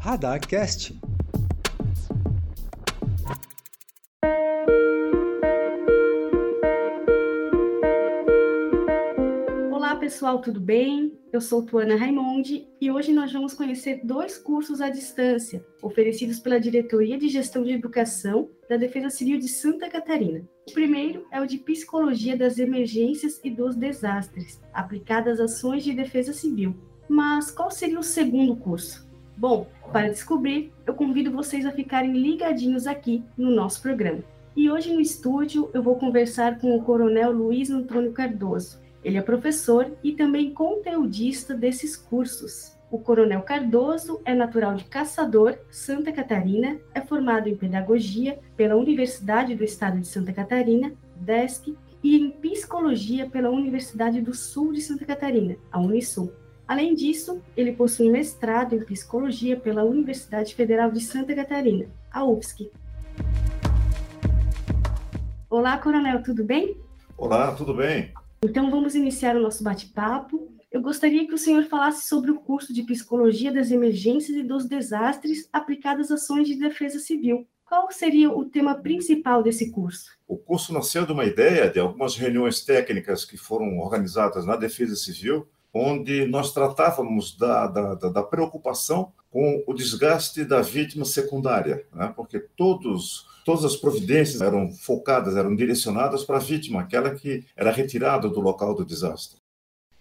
Radarcast. Olá pessoal, tudo bem? Eu sou Tuana Raimondi e hoje nós vamos conhecer dois cursos à distância oferecidos pela Diretoria de Gestão de Educação da Defesa Civil de Santa Catarina. O primeiro é o de Psicologia das Emergências e dos Desastres, aplicada às ações de defesa civil. Mas qual seria o segundo curso? Bom, para descobrir, eu convido vocês a ficarem ligadinhos aqui no nosso programa. E hoje no estúdio eu vou conversar com o Coronel Luiz Antônio Cardoso, ele é professor e também conteudista desses cursos. O Coronel Cardoso é natural de Caçador, Santa Catarina, é formado em Pedagogia pela Universidade do Estado de Santa Catarina, DESC, e em Psicologia pela Universidade do Sul de Santa Catarina, a Unisul. Além disso, ele possui mestrado em Psicologia pela Universidade Federal de Santa Catarina, a UFSC. Olá, Coronel, tudo bem? Olá, tudo bem? Então vamos iniciar o nosso bate-papo. Eu gostaria que o senhor falasse sobre o curso de Psicologia das Emergências e dos Desastres aplicadas às ações de defesa civil. Qual seria o tema principal desse curso? O curso nasceu de uma ideia de algumas reuniões técnicas que foram organizadas na Defesa Civil, onde nós tratávamos da, da, da preocupação com o desgaste da vítima secundária, né? porque todos todas as providências eram focadas, eram direcionadas para a vítima, aquela que era retirada do local do desastre.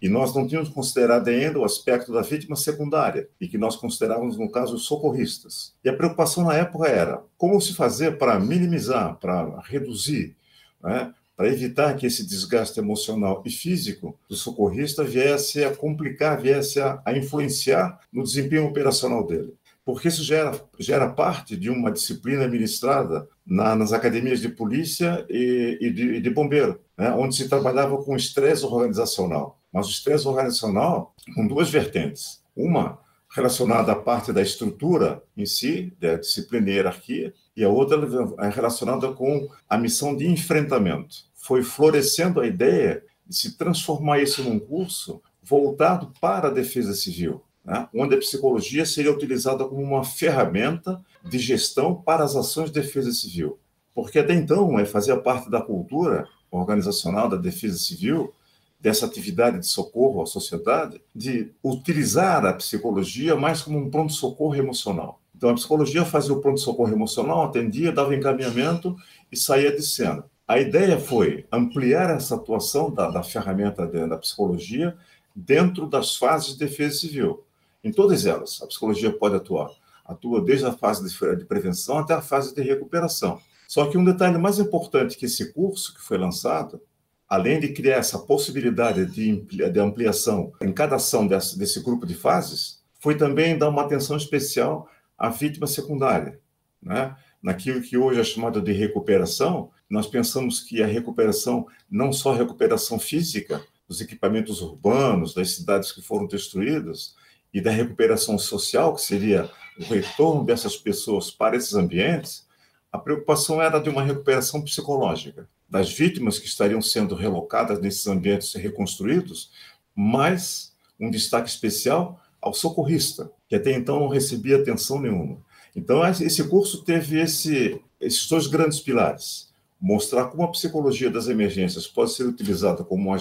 E nós não tínhamos considerado ainda o aspecto da vítima secundária, e que nós considerávamos, no caso, socorristas. E a preocupação na época era como se fazer para minimizar, para reduzir, né, para evitar que esse desgaste emocional e físico do socorrista viesse a complicar, viesse a, a influenciar no desempenho operacional dele porque isso gera, gera parte de uma disciplina ministrada na, nas academias de polícia e, e, de, e de, bombeiro, né, onde se trabalhava com estresse organizacional. Mas o estresse organizacional com duas vertentes. Uma relacionada à parte da estrutura em si, da disciplina e hierarquia, e a outra é relacionada com a missão de enfrentamento. Foi florescendo a ideia de se transformar isso num curso voltado para a defesa civil né, onde a psicologia seria utilizada como uma ferramenta de gestão para as ações de defesa civil. Porque até então é, fazia parte da cultura organizacional da defesa civil, dessa atividade de socorro à sociedade, de utilizar a psicologia mais como um pronto-socorro emocional. Então, a psicologia fazia o pronto-socorro emocional, atendia, dava encaminhamento e saía de cena. A ideia foi ampliar essa atuação da, da ferramenta de, da psicologia dentro das fases de defesa civil. Em todas elas, a psicologia pode atuar. Atua desde a fase de prevenção até a fase de recuperação. Só que um detalhe mais importante que esse curso que foi lançado, além de criar essa possibilidade de ampliação em cada ação desse, desse grupo de fases, foi também dar uma atenção especial à vítima secundária. Né? Naquilo que hoje é chamado de recuperação, nós pensamos que a recuperação, não só a recuperação física, dos equipamentos urbanos, das cidades que foram destruídas, e da recuperação social, que seria o retorno dessas pessoas para esses ambientes, a preocupação era de uma recuperação psicológica das vítimas que estariam sendo relocadas nesses ambientes reconstruídos, mas um destaque especial ao socorrista, que até então não recebia atenção nenhuma. Então, esse curso teve esse, esses dois grandes pilares: mostrar como a psicologia das emergências pode ser utilizada como uma,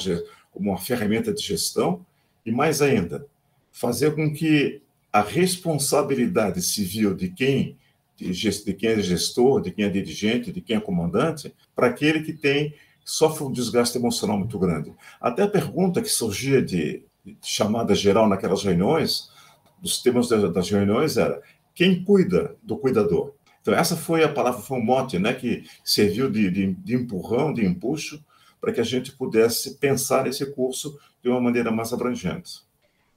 como uma ferramenta de gestão, e mais ainda, fazer com que a responsabilidade civil de quem de quem é gestor, de quem é dirigente, de quem é comandante, para aquele que tem sofre um desgaste emocional muito grande. Até a pergunta que surgia de, de chamada geral naquelas reuniões, dos temas das reuniões era quem cuida do cuidador. Então essa foi a palavra, foi um mote, né, que serviu de, de, de empurrão, de empuxo, para que a gente pudesse pensar esse curso de uma maneira mais abrangente.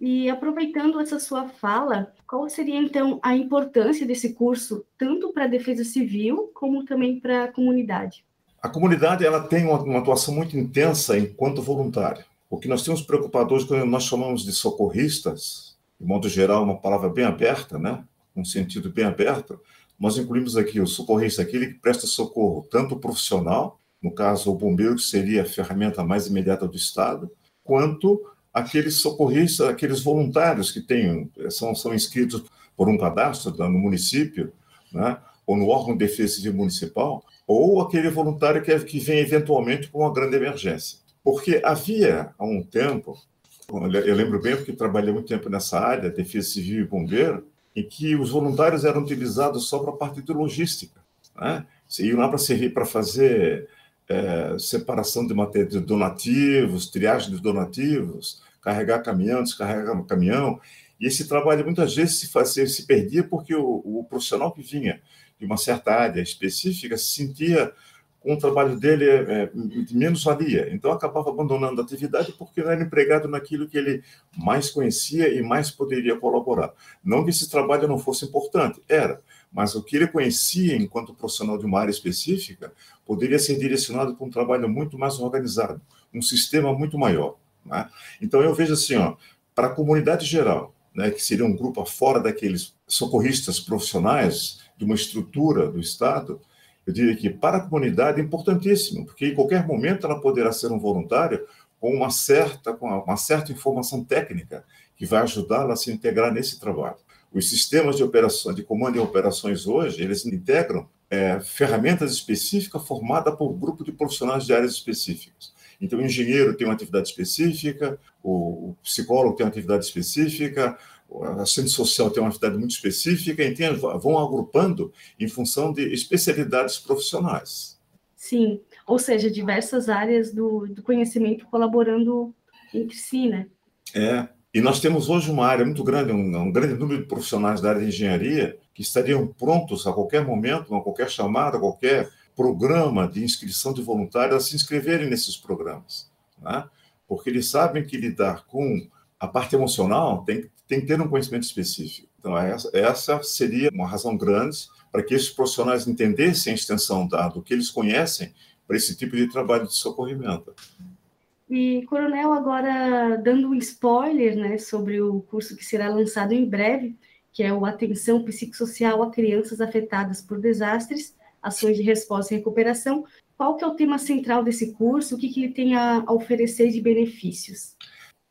E aproveitando essa sua fala, qual seria então a importância desse curso, tanto para a defesa civil como também para a comunidade? A comunidade ela tem uma, uma atuação muito intensa enquanto voluntária. O que nós temos preocupado hoje, quando nós chamamos de socorristas, de modo geral, uma palavra bem aberta, né? um sentido bem aberto, nós incluímos aqui o socorrista, aquele que presta socorro, tanto profissional, no caso o bombeiro, que seria a ferramenta mais imediata do Estado, quanto aqueles socorristas, aqueles voluntários que têm, são, são inscritos por um cadastro no município, né? ou no órgão de defesa civil municipal, ou aquele voluntário que, é, que vem eventualmente com uma grande emergência. Porque havia, há um tempo, eu lembro bem porque trabalhei muito tempo nessa área, defesa civil e bombeiro, em que os voluntários eram utilizados só para a parte de logística. Né? Você ia lá para servir para fazer é, separação de matéria de donativos, triagem de donativos, carregar caminhão, descarregar caminhão. E esse trabalho muitas vezes se fazia, se perdia porque o, o profissional que vinha de uma certa área específica se sentia com o trabalho dele é, é, menos valia. Então, acabava abandonando a atividade porque não era empregado naquilo que ele mais conhecia e mais poderia colaborar. Não que esse trabalho não fosse importante, era, mas o que ele conhecia enquanto profissional de uma área específica poderia ser direcionado para um trabalho muito mais organizado, um sistema muito maior. Né? Então, eu vejo assim, ó, para a comunidade geral, né, que seria um grupo fora daqueles socorristas profissionais de uma estrutura do Estado, eu diria que para a comunidade é importantíssimo, porque em qualquer momento ela poderá ser um voluntário com uma certa, com uma certa informação técnica que vai ajudá-la a se integrar nesse trabalho. Os sistemas de operação, de comando e operações hoje, eles integram é, ferramentas específicas formadas por um grupo de profissionais de áreas específicas. Então, o engenheiro tem uma atividade específica, o psicólogo tem uma atividade específica, a assistente social tem uma atividade muito específica, então vão agrupando em função de especialidades profissionais. Sim, ou seja, diversas áreas do, do conhecimento colaborando entre si, né? É, e nós temos hoje uma área muito grande, um, um, grande número de profissionais da área de engenharia que estariam prontos a qualquer momento, a qualquer chamada, a qualquer programa de inscrição de voluntários a se inscreverem nesses programas, né? porque eles sabem que lidar com a parte emocional tem, tem que ter um conhecimento específico. Então, essa, essa seria uma razão grande para que esses profissionais entendessem a extensão da, do que eles conhecem para esse tipo de trabalho de socorrimento. E, Coronel, agora dando um spoiler né, sobre o curso que será lançado em breve, que é o Atenção Psicossocial a Crianças Afetadas por Desastres, Ações de Resposta e Recuperação. Qual que é o tema central desse curso? O que, que ele tem a oferecer de benefícios?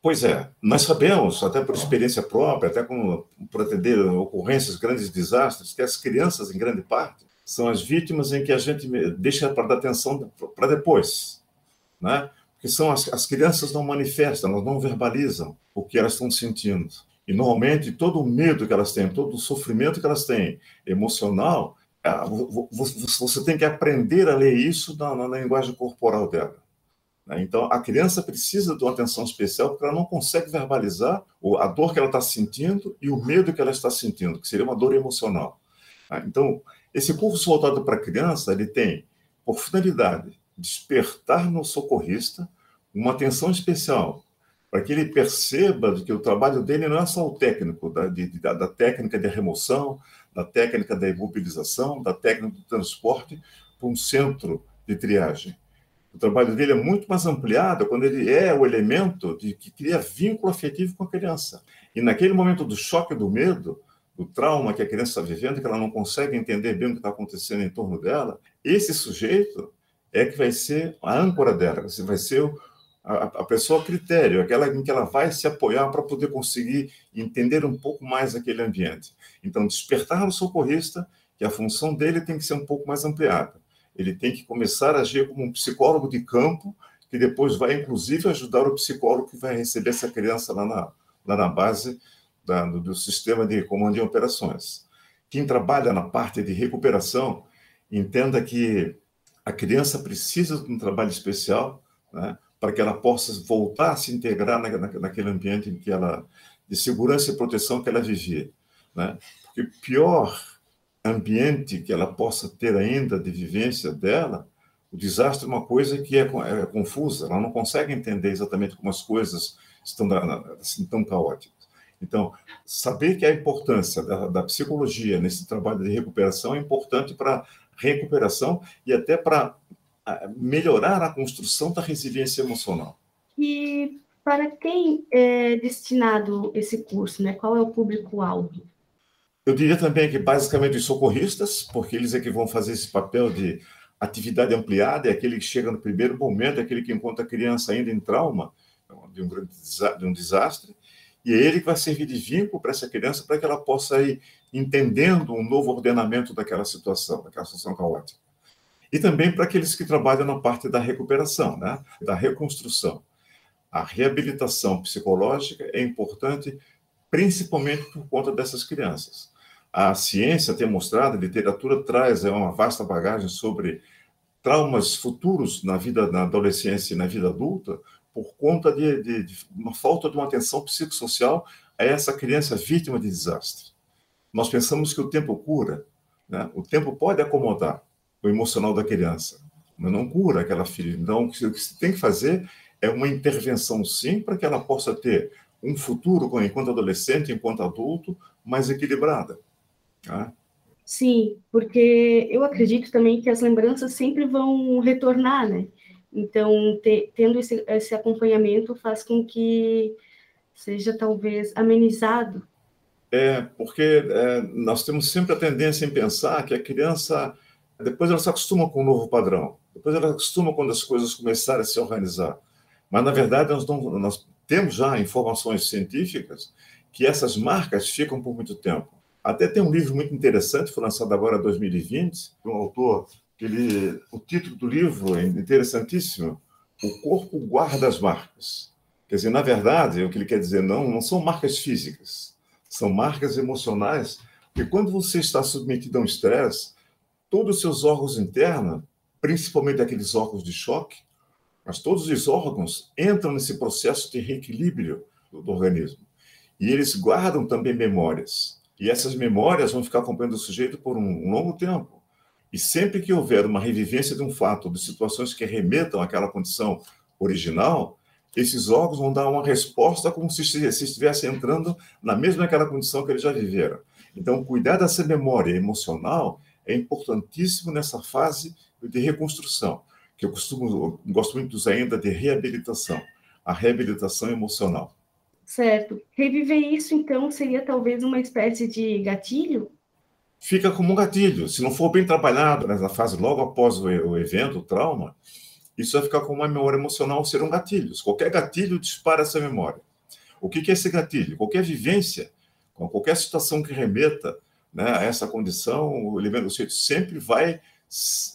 Pois é, nós sabemos, até por experiência própria, até com, por atender ocorrências, grandes desastres, que as crianças, em grande parte, são as vítimas em que a gente deixa para dar atenção para depois, né? Porque são as, as crianças não manifestam, elas não verbalizam o que elas estão sentindo. E normalmente todo o medo que elas têm, todo o sofrimento que elas têm emocional, ah, você tem que aprender a ler isso na, na linguagem corporal dela. Né? Então, a criança precisa de uma atenção especial porque ela não consegue verbalizar a dor que ela está sentindo e o medo que ela está sentindo, que seria uma dor emocional. Né? Então, esse curso voltado para a criança, ele tem por finalidade despertar no socorrista uma atenção especial para que ele perceba que o trabalho dele não é só o técnico, da, de, da, da técnica de remoção, da técnica da imobilização, da técnica do transporte para um centro de triagem. O trabalho dele é muito mais ampliado quando ele é o elemento de, que cria vínculo afetivo com a criança. E naquele momento do choque do medo, do trauma que a criança está vivendo, que ela não consegue entender bem o que está acontecendo em torno dela, esse sujeito é que vai ser a âncora dela, vai ser a, pessoa critério, aquela em que ela vai se apoiar para poder conseguir entender um pouco mais aquele ambiente. Então, despertar o socorrista, que a função dele tem que ser um pouco mais ampliada ele tem que começar a agir como um psicólogo de campo, que depois vai, inclusive, ajudar o psicólogo que vai receber essa criança lá na, lá na base da, do, do, sistema de comando de operações. Quem trabalha na parte de recuperação, entenda que a criança precisa de um trabalho especial né, para que ela possa voltar a se integrar na, na, naquele ambiente em que ela, de segurança e proteção que ela vivia. Né? Porque pior ambiente que ela possa ter ainda de vivência dela, o desastre é uma coisa que é, é confusa, ela não consegue entender exatamente como as coisas estão assim, tão caóticas. Então, saber que a importância da, da psicologia nesse trabalho de recuperação é importante para recuperação e até para melhorar a construção da resiliência emocional. E para quem é destinado esse curso, né? Qual é o público-alvo? Eu diria também que basicamente os socorristas, porque eles é que vão fazer esse papel de atividade ampliada, é aquele que chega no primeiro momento, é aquele que encontra a criança ainda em trauma de um, grande, de um desastre, E é ele que vai servir de vínculo para essa criança para que ela possa ir entendendo um novo ordenamento daquela situação, daquela situação caótica. E também para aqueles que trabalham na parte da recuperação, né? da reconstrução. A reabilitação psicológica é importante principalmente por conta dessas crianças. A ciência tem mostrado, a literatura traz é uma vasta bagagem sobre traumas futuros na vida na adolescência e na vida adulta por conta de, de, de uma falta de uma atenção psicossocial a essa criança vítima de desastre. Nós pensamos que o tempo cura, né? o tempo pode acomodar o emocional da criança, mas não cura aquela filha. Então, o que você tem que fazer é uma intervenção, sim, para que ela possa ter um futuro, enquanto adolescente, enquanto adulto, mais equilibrada. Tá? Sim, porque eu acredito também que as lembranças sempre vão retornar, né? Então, te, tendo esse, esse acompanhamento faz com que seja talvez amenizado. É, porque é, nós temos sempre a tendência em pensar que a criança, depois ela se acostuma com o um novo padrão, depois ela se acostuma quando as coisas começarem a se organizar. Mas, na verdade, nós, não, nós temos já informações científicas que essas marcas ficam por muito tempo. Até tem um livro muito interessante, foi lançado agora em 2020, de um autor, que ele, o título do livro é interessantíssimo, O Corpo Guarda as Marcas. Quer dizer, na verdade, o que ele quer dizer não, não são marcas físicas, são marcas emocionais, porque quando você está submetido a um estresse, todos os seus órgãos internos, principalmente aqueles órgãos de choque, mas todos os órgãos entram nesse processo de reequilíbrio do, do organismo. E eles guardam também memórias. E essas memórias vão ficar acompanhando o sujeito por um, longo tempo. E sempre que houver uma revivência de um fato, de situações que remetam àquela condição original, esses órgãos vão dar uma resposta como se, se estivesse entrando na mesma aquela condição que eles já viveram. Então, cuidar dessa memória emocional é importantíssimo nessa fase de reconstrução, que eu costumo, gosto muito de usar ainda de reabilitação, a reabilitação emocional. Certo. Reviver isso, então, seria talvez uma espécie de gatilho? Fica como um gatilho. Se não for bem trabalhado na fase logo após o evento, o trauma, isso vai ficar como uma memória emocional, serão gatilhos. Qualquer gatilho dispara essa memória. O que é esse gatilho? Qualquer vivência, qualquer situação que remeta né, a essa condição, o elemento sempre vai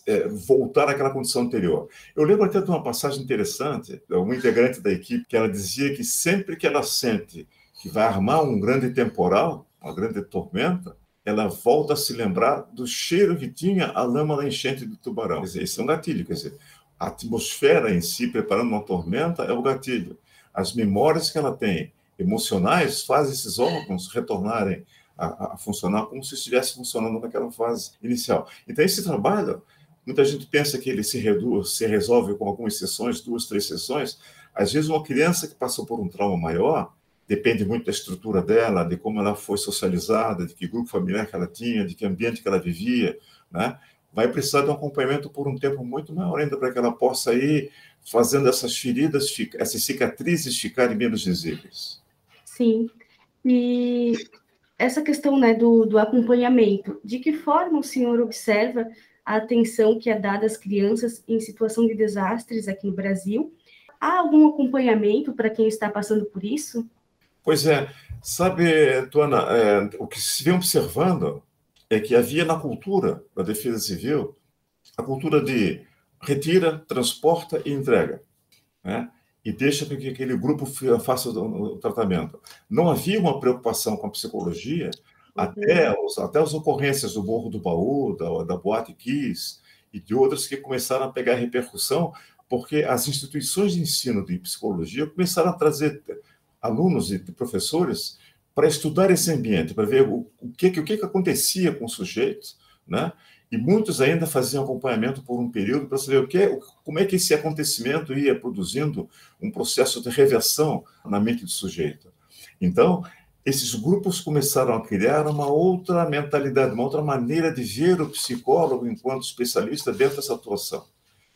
é, voltar àquela condição anterior. Eu lembro até de uma passagem interessante, uma integrante da equipe, que ela dizia que sempre que ela sente que vai armar um grande temporal, uma grande tormenta, ela volta a se lembrar do cheiro que tinha a lama da enchente do tubarão. Quer dizer, esse é um gatilho, quer dizer, a atmosfera em si preparando uma tormenta é o gatilho. As memórias que ela tem emocionais fazem esses órgãos retornarem a, a, funcionar como se estivesse funcionando naquela fase inicial. Então, esse trabalho, muita gente pensa que ele se, reduz, se resolve com algumas sessões, duas, três sessões. Às vezes, uma criança que passou por um trauma maior, depende muito da estrutura dela, de como ela foi socializada, de que grupo familiar que ela tinha, de que ambiente que ela vivia, né? vai precisar de um acompanhamento por um tempo muito maior ainda para que ela possa ir fazendo essas feridas, essas cicatrizes ficarem menos visíveis. Sim. E essa questão né, do, do acompanhamento, de que forma o senhor observa a atenção que é dada às crianças em situação de desastres aqui no Brasil? Há algum acompanhamento para quem está passando por isso? Pois é, sabe, Tuana, é, o que se vem observando é que havia na cultura da defesa civil a cultura de retira, transporta e entrega. Né? E deixa que aquele grupo faça o tratamento. Não havia uma preocupação com a psicologia uhum. até, os, até as ocorrências do Morro do Baú, da, da Boate Kiss e de outras que começaram a pegar repercussão, porque as instituições de ensino de psicologia começaram a trazer alunos e professores para estudar esse ambiente, para ver o, o, que, o que, que acontecia com os sujeitos, né? E muitos ainda faziam acompanhamento por um período para saber o que, como é que esse acontecimento ia produzindo um processo de reversão na mente do sujeito. Então, esses grupos começaram a criar uma outra mentalidade, uma outra maneira de ver o psicólogo enquanto especialista dentro dessa atuação.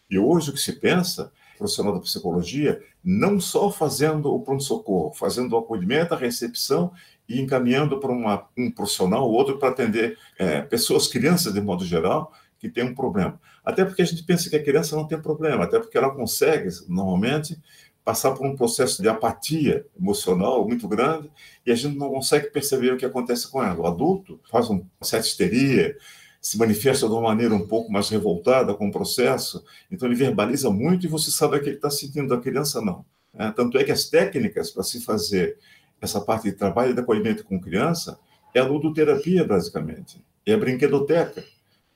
E hoje o que se pensa, profissional da psicologia, não só fazendo o pronto-socorro, fazendo o acolhimento, a recepção e encaminhando para uma, um profissional ou outro para atender é, pessoas, crianças de modo geral, que têm um problema. Até porque a gente pensa que a criança não tem problema, até porque ela consegue, normalmente, passar por um processo de apatia emocional muito grande e a gente não consegue perceber o que acontece com ela. O adulto faz uma certa histeria, se manifesta de uma maneira um pouco mais revoltada com o processo, então ele verbaliza muito e você sabe o que ele está sentindo, a criança não. É, tanto é que as técnicas para se fazer essa parte de trabalho de acolhimento com criança é a ludoterapia, basicamente, é a brinquedoteca.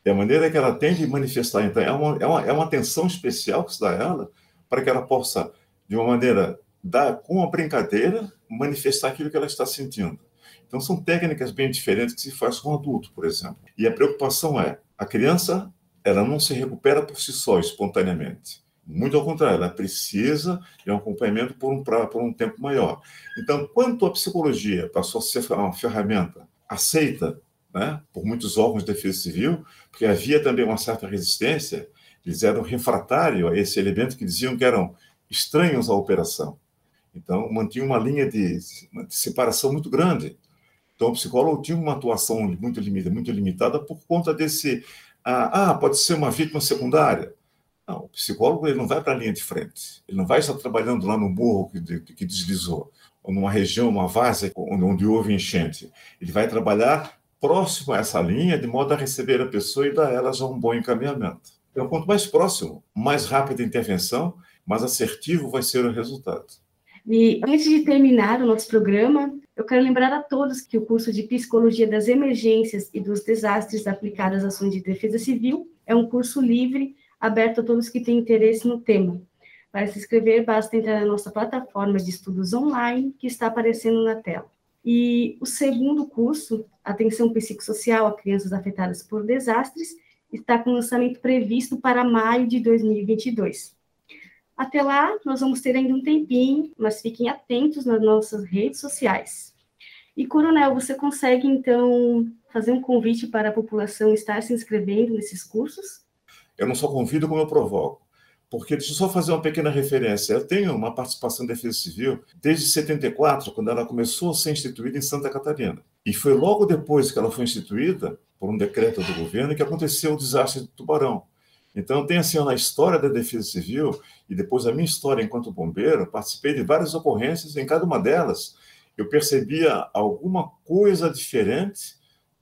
É a maneira que ela tem de manifestar. Então, é uma, é uma, é uma atenção especial que se dá a ela para que ela possa, de uma maneira, dar, com a brincadeira, manifestar aquilo que ela está sentindo. Então, são técnicas bem diferentes que se faz com adulto, por exemplo. E a preocupação é, a criança, ela não se recupera por si só, espontaneamente. Muito ao contrário, ela precisa de um acompanhamento por um, por um tempo maior. Então, quanto a psicologia passou a ser uma ferramenta aceita né, por muitos órgãos de defesa civil, porque havia também uma certa resistência, eles eram refratários a esse elemento que diziam que eram estranhos à operação. Então, mantinha uma linha de, de separação muito grande. Então, o psicólogo tinha uma atuação muito limitada, muito limitada por conta desse. Ah, ah, pode ser uma vítima secundária. Não, o psicólogo ele não vai para a linha de frente. Ele não vai estar trabalhando lá no morro que, que deslizou, ou numa região, uma várzea onde houve enchente. Ele vai trabalhar próximo a essa linha, de modo a receber a pessoa e dar a elas um bom encaminhamento. Então, quanto mais próximo, mais rápida a intervenção, mais assertivo vai ser o resultado. E antes de terminar o nosso programa, eu quero lembrar a todos que o curso de Psicologia das Emergências e dos Desastres aplicadas às ações de defesa civil é um curso livre, aberto a todos que têm interesse no tema. Para se inscrever, basta entrar na nossa plataforma de estudos online, que está aparecendo na tela. E o segundo curso, Atenção Psicossocial a Crianças Afetadas por Desastres, está com lançamento previsto para maio de 2022. Até lá, nós vamos ter ainda um tempinho, mas fiquem atentos nas nossas redes sociais. E, Coronel, você consegue, então, fazer um convite para a população estar se inscrevendo nesses cursos? Eu não só convido, como eu provoco porque deixa eu só fazer uma pequena referência. Eu tenho uma participação em defesa civil desde 74, quando ela começou a ser instituída em Santa Catarina. E foi logo depois que ela foi instituída, por um decreto do governo, que aconteceu o desastre de Tubarão. Então, tem assim, na história da defesa civil, e depois a minha história enquanto bombeiro, participei de várias ocorrências, em cada uma delas eu percebia alguma coisa diferente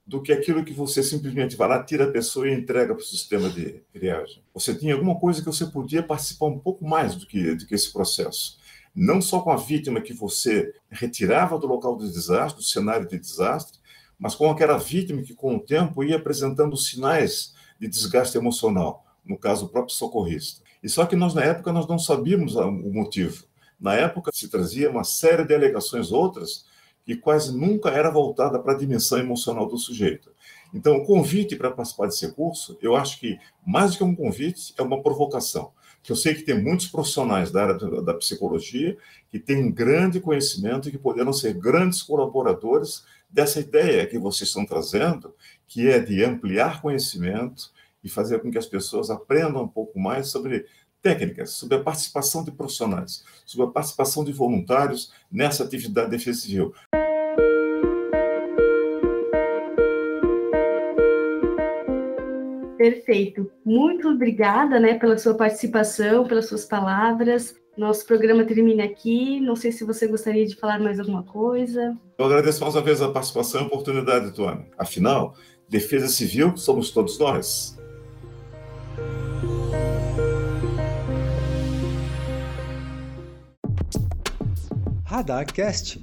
do que aquilo que você simplesmente vai lá, tira a pessoa e entrega para o sistema de triagem. Você tinha alguma coisa que você podia participar um pouco mais do que, do que esse processo. Não só com a vítima que você retirava do local do desastre, do cenário de desastre, mas com aquela vítima que, com o tempo, ia apresentando sinais de desgaste emocional, no caso, o próprio socorrista. E só que nós, na época, nós não sabíamos o motivo. Na época, se trazia uma série de alegações outras que quase nunca era voltada para a dimensão emocional do sujeito. Então, o convite para participar desse curso, eu acho que, mais do que um convite, é uma provocação. Que eu sei que tem muitos profissionais da área da psicologia que têm grande conhecimento e que poderão ser grandes colaboradores dessa ideia que vocês estão trazendo, que é de ampliar conhecimento e fazer com que as pessoas aprendam um pouco mais sobre técnicas, sobre a participação de profissionais, sobre a participação de voluntários nessa atividade de defesa civil. Perfeito. Muito obrigada, né, pela sua participação, pelas suas palavras. Nosso programa termina aqui. Não sei se você gostaria de falar mais alguma coisa. Eu agradeço mais uma vez a participação e a oportunidade, Tuane. Afinal, defesa civil somos todos nós. Radarcast